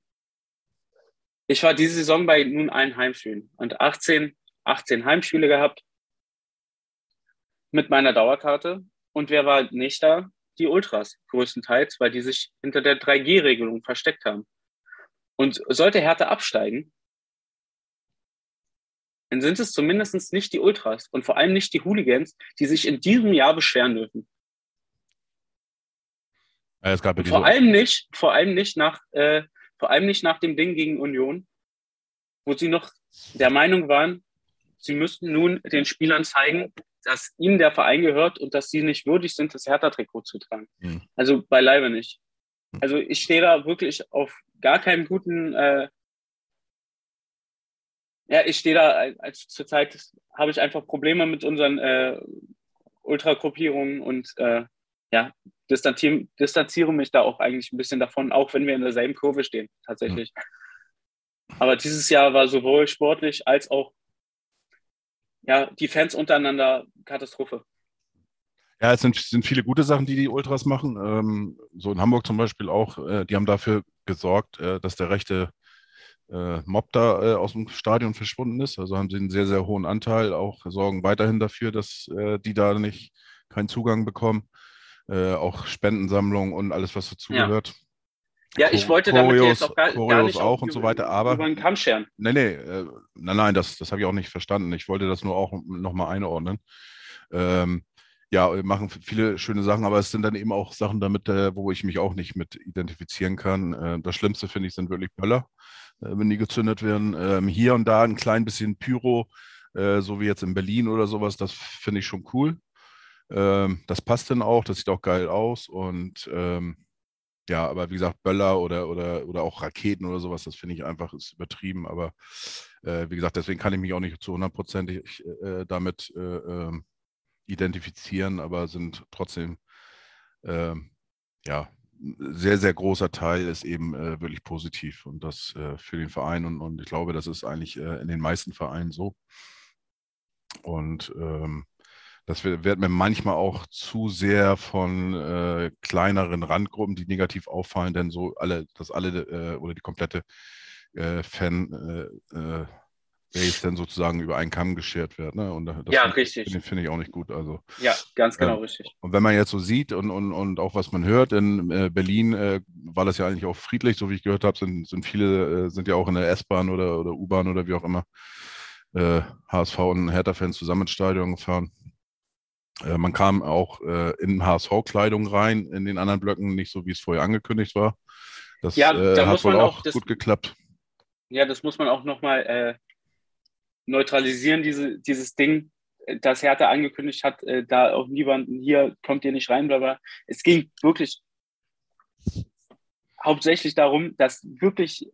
ich war diese Saison bei nun allen Heimspielen und 18, 18 Heimspiele gehabt mit meiner Dauerkarte. Und wer war nicht da? Die Ultras größtenteils, weil die sich hinter der 3G-Regelung versteckt haben. Und sollte Hertha absteigen, dann sind es zumindest nicht die Ultras und vor allem nicht die Hooligans, die sich in diesem Jahr beschweren dürfen. Ja, vor allem nicht, vor allem nicht nach, äh, Vor allem nicht nach dem Ding gegen Union, wo sie noch der Meinung waren, sie müssten nun den Spielern zeigen, dass ihnen der Verein gehört und dass sie nicht würdig sind, das Hertha-Trikot zu tragen. Mhm. Also beileibe nicht. Hm. Also ich stehe da wirklich auf gar keinem guten, äh, ja, ich stehe da, als zurzeit habe ich einfach Probleme mit unseren äh, Ultragruppierungen und äh, ja, distanziere, distanziere mich da auch eigentlich ein bisschen davon, auch wenn wir in derselben Kurve stehen, tatsächlich. Mhm. Aber dieses Jahr war sowohl sportlich als auch ja, die Fans untereinander Katastrophe. Ja, es sind, sind viele gute Sachen, die die Ultras machen. Ähm, so in Hamburg zum Beispiel auch, äh, die haben dafür gesorgt, äh, dass der rechte äh, Mob da äh, aus dem Stadion verschwunden ist. Also haben sie einen sehr, sehr hohen Anteil, auch sorgen weiterhin dafür, dass äh, die da nicht keinen Zugang bekommen. Äh, auch Spendensammlungen und alles, was dazugehört. Ja. Ja, ich wollte damit Choreos, jetzt auch gar, gar nicht auch und so weiter, aber über den Kamm scheren. Nee, nee, äh, nein, nein, das, das habe ich auch nicht verstanden. Ich wollte das nur auch nochmal einordnen. Ähm, ja, wir machen viele schöne Sachen, aber es sind dann eben auch Sachen damit, äh, wo ich mich auch nicht mit identifizieren kann. Äh, das Schlimmste, finde ich, sind wirklich Böller, äh, wenn die gezündet werden. Ähm, hier und da ein klein bisschen Pyro, äh, so wie jetzt in Berlin oder sowas, das finde ich schon cool. Ähm, das passt dann auch, das sieht auch geil aus und ähm, ja, aber wie gesagt, Böller oder, oder, oder auch Raketen oder sowas, das finde ich einfach ist übertrieben. Aber äh, wie gesagt, deswegen kann ich mich auch nicht zu hundertprozentig äh, damit äh, ähm, identifizieren, aber sind trotzdem, ähm, ja, sehr, sehr großer Teil ist eben äh, wirklich positiv und das äh, für den Verein und, und ich glaube, das ist eigentlich äh, in den meisten Vereinen so. Und ähm, das wird mir manchmal auch zu sehr von äh, kleineren Randgruppen, die negativ auffallen, denn so alle, dass alle äh, oder die komplette äh, Fan äh, äh, Base dann sozusagen über einen Kamm geschert wird. Ne? Und das ja, find, richtig. Finde find ich auch nicht gut. Also, ja, ganz genau ähm, richtig. Und wenn man jetzt so sieht und, und, und auch was man hört, in äh, Berlin äh, war das ja eigentlich auch friedlich, so wie ich gehört habe, sind, sind viele, äh, sind ja auch in der S-Bahn oder, oder U-Bahn oder wie auch immer HSV und Hertha-Fans zusammen ins Stadion gefahren. Äh, man kam auch äh, in HSV-Kleidung rein, in den anderen Blöcken, nicht so, wie es vorher angekündigt war. Das ja, äh, da hat wohl auch, das, gut geklappt. Ja, das muss man auch nochmal äh, neutralisieren, diese, dieses Ding, das Hertha angekündigt hat, äh, da auch niemanden hier kommt ihr nicht rein, aber es ging wirklich hauptsächlich darum, dass wirklich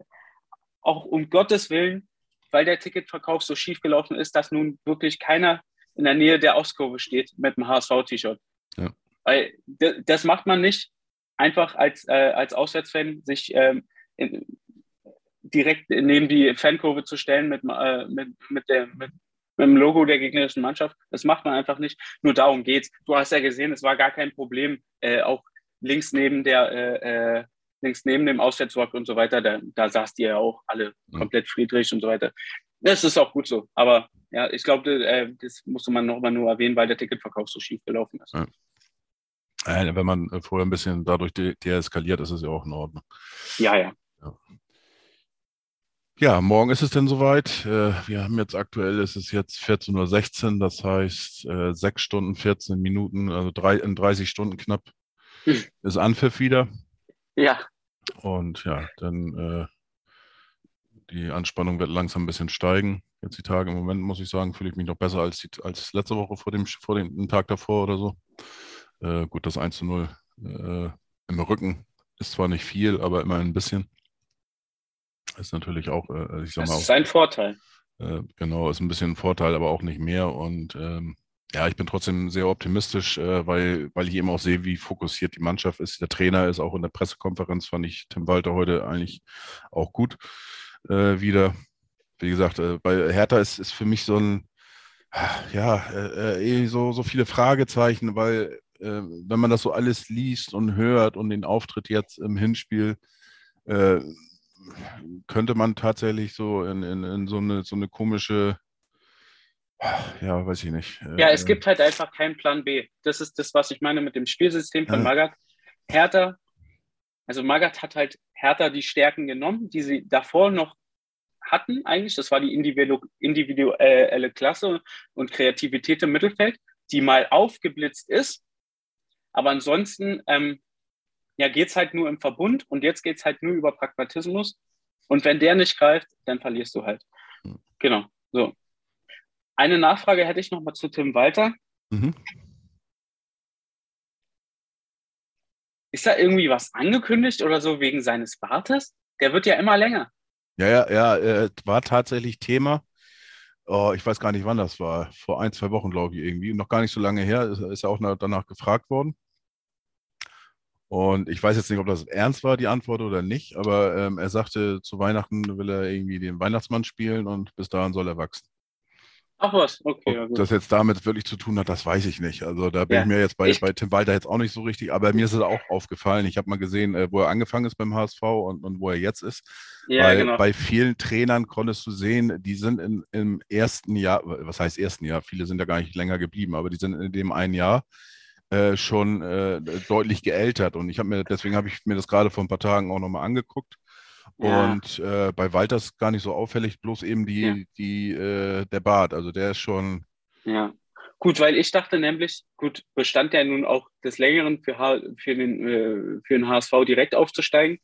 auch um Gottes Willen, weil der Ticketverkauf so schief gelaufen ist, dass nun wirklich keiner in der Nähe der Ostkurve steht mit einem HSV-T-Shirt. Ja. Weil das macht man nicht einfach als, äh, als Auswärtsfan, sich ähm, in, direkt neben die Fankurve zu stellen mit, äh, mit, mit, der, mit, mit dem Logo der gegnerischen Mannschaft. Das macht man einfach nicht. Nur darum geht's. Du hast ja gesehen, es war gar kein Problem, äh, auch links neben der äh, äh links neben dem Auswärtsrock und so weiter, da, da saßt ihr ja auch alle komplett friedrich und so weiter. Das ist auch gut so. Aber ja, ich glaube, äh, das musste man nochmal nur erwähnen, weil der Ticketverkauf so schief gelaufen ist. Ja. Äh, wenn man vorher ein bisschen dadurch de deeskaliert, ist es ja auch in Ordnung. Ja, ja. Ja, ja morgen ist es denn soweit. Äh, wir haben jetzt aktuell, ist es jetzt 14.16 Uhr, das heißt äh, 6 Stunden, 14 Minuten, also drei, in 30 Stunden knapp hm. ist Anpfiff wieder. Ja. Und ja, dann die Anspannung wird langsam ein bisschen steigen. Jetzt die Tage im Moment, muss ich sagen, fühle ich mich noch besser als, die, als letzte Woche vor dem, vor dem Tag davor oder so. Äh, gut, das 1 zu 0 äh, im Rücken ist zwar nicht viel, aber immer ein bisschen. Ist natürlich auch, äh, ich sag mal. Das ist ein Vorteil. Äh, genau, ist ein bisschen ein Vorteil, aber auch nicht mehr. Und ähm, ja, ich bin trotzdem sehr optimistisch, äh, weil, weil ich eben auch sehe, wie fokussiert die Mannschaft ist. Der Trainer ist auch in der Pressekonferenz, fand ich Tim Walter heute eigentlich auch gut äh, wieder. Wie gesagt, äh, bei Hertha ist, ist für mich so ein, ja, äh, äh so, so viele Fragezeichen, weil äh, wenn man das so alles liest und hört und den Auftritt jetzt im Hinspiel, äh, könnte man tatsächlich so in, in, in so, eine, so eine komische, ja, weiß ich nicht. Ja, es gibt halt einfach keinen Plan B. Das ist das, was ich meine mit dem Spielsystem von Magath. Hertha, also Magath hat halt Hertha die Stärken genommen, die sie davor noch hatten eigentlich. Das war die individuelle Klasse und Kreativität im Mittelfeld, die mal aufgeblitzt ist. Aber ansonsten ähm, ja, geht es halt nur im Verbund und jetzt geht es halt nur über Pragmatismus. Und wenn der nicht greift, dann verlierst du halt. Mhm. Genau. So. Eine Nachfrage hätte ich noch mal zu Tim Walter. Mhm. Ist da irgendwie was angekündigt oder so wegen seines Bartes? Der wird ja immer länger. Ja, ja, ja, äh, war tatsächlich Thema. Oh, ich weiß gar nicht, wann das war. Vor ein, zwei Wochen, glaube ich, irgendwie. Noch gar nicht so lange her. Ist, ist er auch danach gefragt worden. Und ich weiß jetzt nicht, ob das ernst war, die Antwort oder nicht, aber ähm, er sagte, zu Weihnachten will er irgendwie den Weihnachtsmann spielen und bis dahin soll er wachsen. Ach was, okay. Ob das jetzt damit wirklich zu tun hat, das weiß ich nicht. Also da bin ja. ich mir jetzt bei, bei Tim Walter jetzt auch nicht so richtig, aber mir ist es auch aufgefallen. Ich habe mal gesehen, äh, wo er angefangen ist beim HSV und, und wo er jetzt ist. Ja, Weil genau. bei vielen Trainern konntest du sehen, die sind in, im ersten Jahr, was heißt ersten Jahr? Viele sind ja gar nicht länger geblieben, aber die sind in dem einen Jahr äh, schon äh, deutlich geältert. Und ich habe mir, deswegen habe ich mir das gerade vor ein paar Tagen auch nochmal angeguckt. Ja. Und äh, bei Walter ist gar nicht so auffällig, bloß eben die, ja. die, äh, der Bart. Also der ist schon. Ja. Gut, weil ich dachte nämlich, gut, bestand ja nun auch des Längeren für, H für, den, äh, für den HSV direkt aufzusteigen.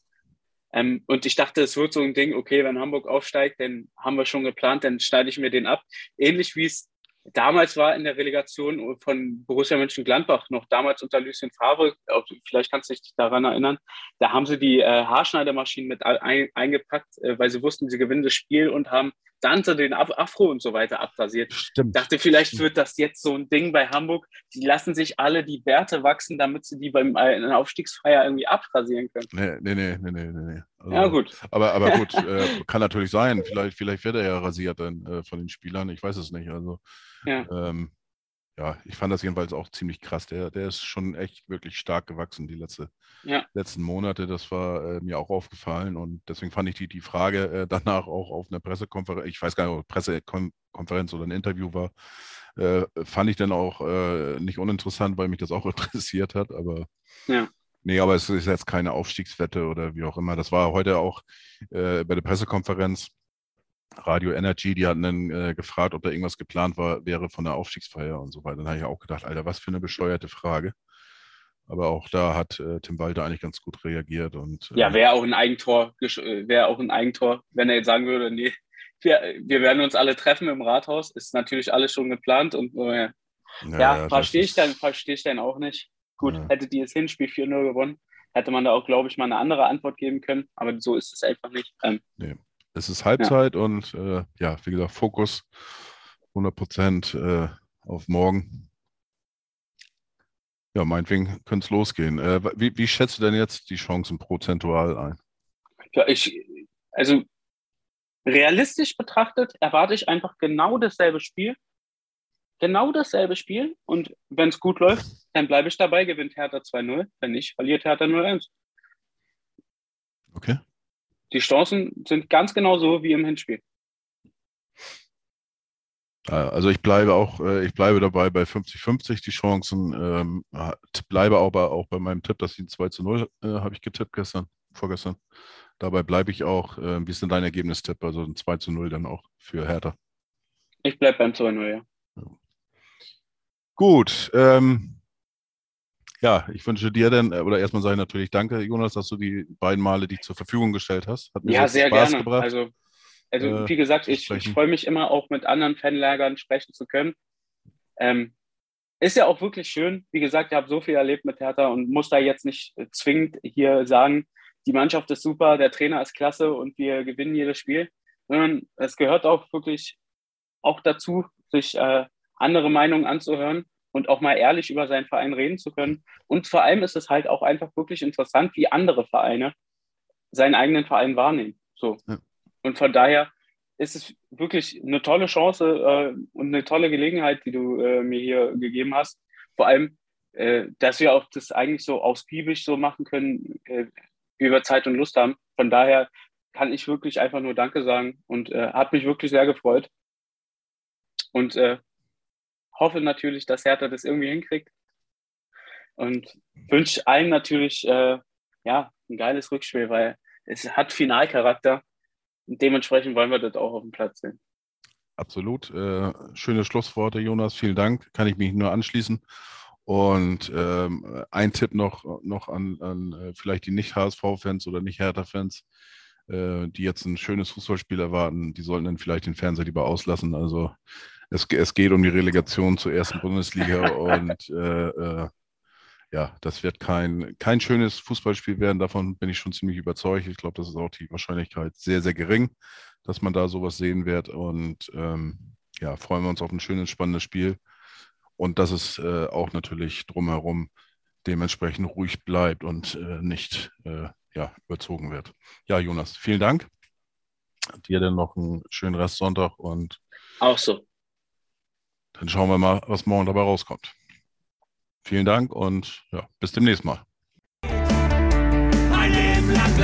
Ähm, und ich dachte, es wird so ein Ding, okay, wenn Hamburg aufsteigt, dann haben wir schon geplant, dann schneide ich mir den ab. Ähnlich wie es damals war in der Relegation von Borussia Mönchengladbach, noch damals unter Lucien Favre, vielleicht kannst du dich daran erinnern, da haben sie die äh, Haarschneidemaschinen mit ein, eingepackt, äh, weil sie wussten, sie gewinnen das Spiel und haben Dante den Afro und so weiter abrasiert. Stimmt. Dachte, vielleicht wird das jetzt so ein Ding bei Hamburg. Die lassen sich alle die Bärte wachsen, damit sie die beim äh, Aufstiegsfeier irgendwie abrasieren können. Nee, nee, nee, nee, nee. nee. Also, ja, gut. Aber, aber gut, äh, kann natürlich sein. Vielleicht, vielleicht wird er ja rasiert dann äh, von den Spielern. Ich weiß es nicht. Also ja. Ähm, ja, ich fand das jedenfalls auch ziemlich krass. Der, der ist schon echt wirklich stark gewachsen die letzte, ja. letzten Monate. Das war äh, mir auch aufgefallen und deswegen fand ich die, die Frage äh, danach auch auf einer Pressekonferenz, ich weiß gar nicht, ob Pressekonferenz oder ein Interview war, äh, fand ich dann auch äh, nicht uninteressant, weil mich das auch interessiert hat. Aber ja. Nee, aber es ist jetzt keine Aufstiegswette oder wie auch immer. Das war heute auch äh, bei der Pressekonferenz Radio Energy, die hatten dann äh, gefragt, ob da irgendwas geplant war, wäre von der Aufstiegsfeier und so weiter. Dann habe ich auch gedacht, Alter, was für eine bescheuerte Frage. Aber auch da hat äh, Tim Walter eigentlich ganz gut reagiert. Und, äh, ja, wäre auch ein Eigentor, äh, wäre auch ein Eigentor, wenn er jetzt sagen würde, nee, wir, wir werden uns alle treffen im Rathaus, ist natürlich alles schon geplant und äh, ja, ja verstehe ich dann, verstehe ich dann auch nicht. Gut, ja. hätte die das Hinspiel 4-0 gewonnen, hätte man da auch, glaube ich, mal eine andere Antwort geben können, aber so ist es einfach nicht. Ähm, nee. Es ist Halbzeit ja. und äh, ja, wie gesagt, Fokus 100 Prozent äh, auf morgen. Ja, meinetwegen könnte es losgehen. Äh, wie, wie schätzt du denn jetzt die Chancen prozentual ein? Ja, ich, also realistisch betrachtet erwarte ich einfach genau dasselbe Spiel. Genau dasselbe Spiel. Und wenn es gut läuft, dann bleibe ich dabei, gewinnt Hertha 2-0. Wenn nicht, verliert Hertha 0-1. Okay. Die Chancen sind ganz genau so wie im Hinspiel. Also ich bleibe auch, äh, ich bleibe dabei bei 50-50 die Chancen. Ähm, bleibe aber auch bei meinem Tipp, dass sie ein 2 zu 0 äh, habe ich getippt gestern, vorgestern. Dabei bleibe ich auch. Äh, wie ist denn dein Ergebnistipp? Also ein 2 zu 0 dann auch für Hertha. Ich bleibe beim 2 0, ja. ja. Gut. Ähm, ja, ich wünsche dir denn, äh, oder erstmal sage ich natürlich danke, Jonas, dass du die beiden Male die zur Verfügung gestellt hast. Hat mir ja, sehr Spaß gerne. Gebracht. Also, also äh, wie gesagt, ich, ich freue mich immer auch mit anderen Fanlagern sprechen zu können. Ähm, ist ja auch wirklich schön. Wie gesagt, ich habe so viel erlebt mit Hertha und muss da jetzt nicht zwingend hier sagen, die Mannschaft ist super, der Trainer ist klasse und wir gewinnen jedes Spiel, sondern es gehört auch wirklich auch dazu, sich äh, andere Meinungen anzuhören und auch mal ehrlich über seinen Verein reden zu können. Und vor allem ist es halt auch einfach wirklich interessant, wie andere Vereine seinen eigenen Verein wahrnehmen. So. Ja. Und von daher ist es wirklich eine tolle Chance äh, und eine tolle Gelegenheit, die du äh, mir hier gegeben hast. Vor allem, äh, dass wir auch das eigentlich so ausgiebig so machen können, äh, wie wir Zeit und Lust haben. Von daher kann ich wirklich einfach nur Danke sagen und äh, hat mich wirklich sehr gefreut. Und äh, hoffe natürlich, dass Hertha das irgendwie hinkriegt. Und wünsche allen natürlich äh, ja, ein geiles Rückspiel, weil es hat Finalcharakter. Und dementsprechend wollen wir das auch auf dem Platz sehen. Absolut. Äh, schöne Schlussworte, Jonas. Vielen Dank. Kann ich mich nur anschließen. Und ähm, ein Tipp noch, noch an, an äh, vielleicht die Nicht-HSV-Fans oder Nicht-Hertha-Fans, äh, die jetzt ein schönes Fußballspiel erwarten, die sollten dann vielleicht den Fernseher lieber auslassen. Also es, es geht um die Relegation zur ersten Bundesliga und äh, äh, ja, das wird kein, kein schönes Fußballspiel werden. Davon bin ich schon ziemlich überzeugt. Ich glaube, das ist auch die Wahrscheinlichkeit sehr, sehr gering, dass man da sowas sehen wird. Und ähm, ja, freuen wir uns auf ein schönes, spannendes Spiel. Und dass es äh, auch natürlich drumherum dementsprechend ruhig bleibt und äh, nicht äh, ja, überzogen wird. Ja, Jonas, vielen Dank. Dir dann noch einen schönen Restsonntag und auch so. Dann schauen wir mal, was morgen dabei rauskommt. Vielen Dank und ja, bis demnächst mal. Ein Leben lang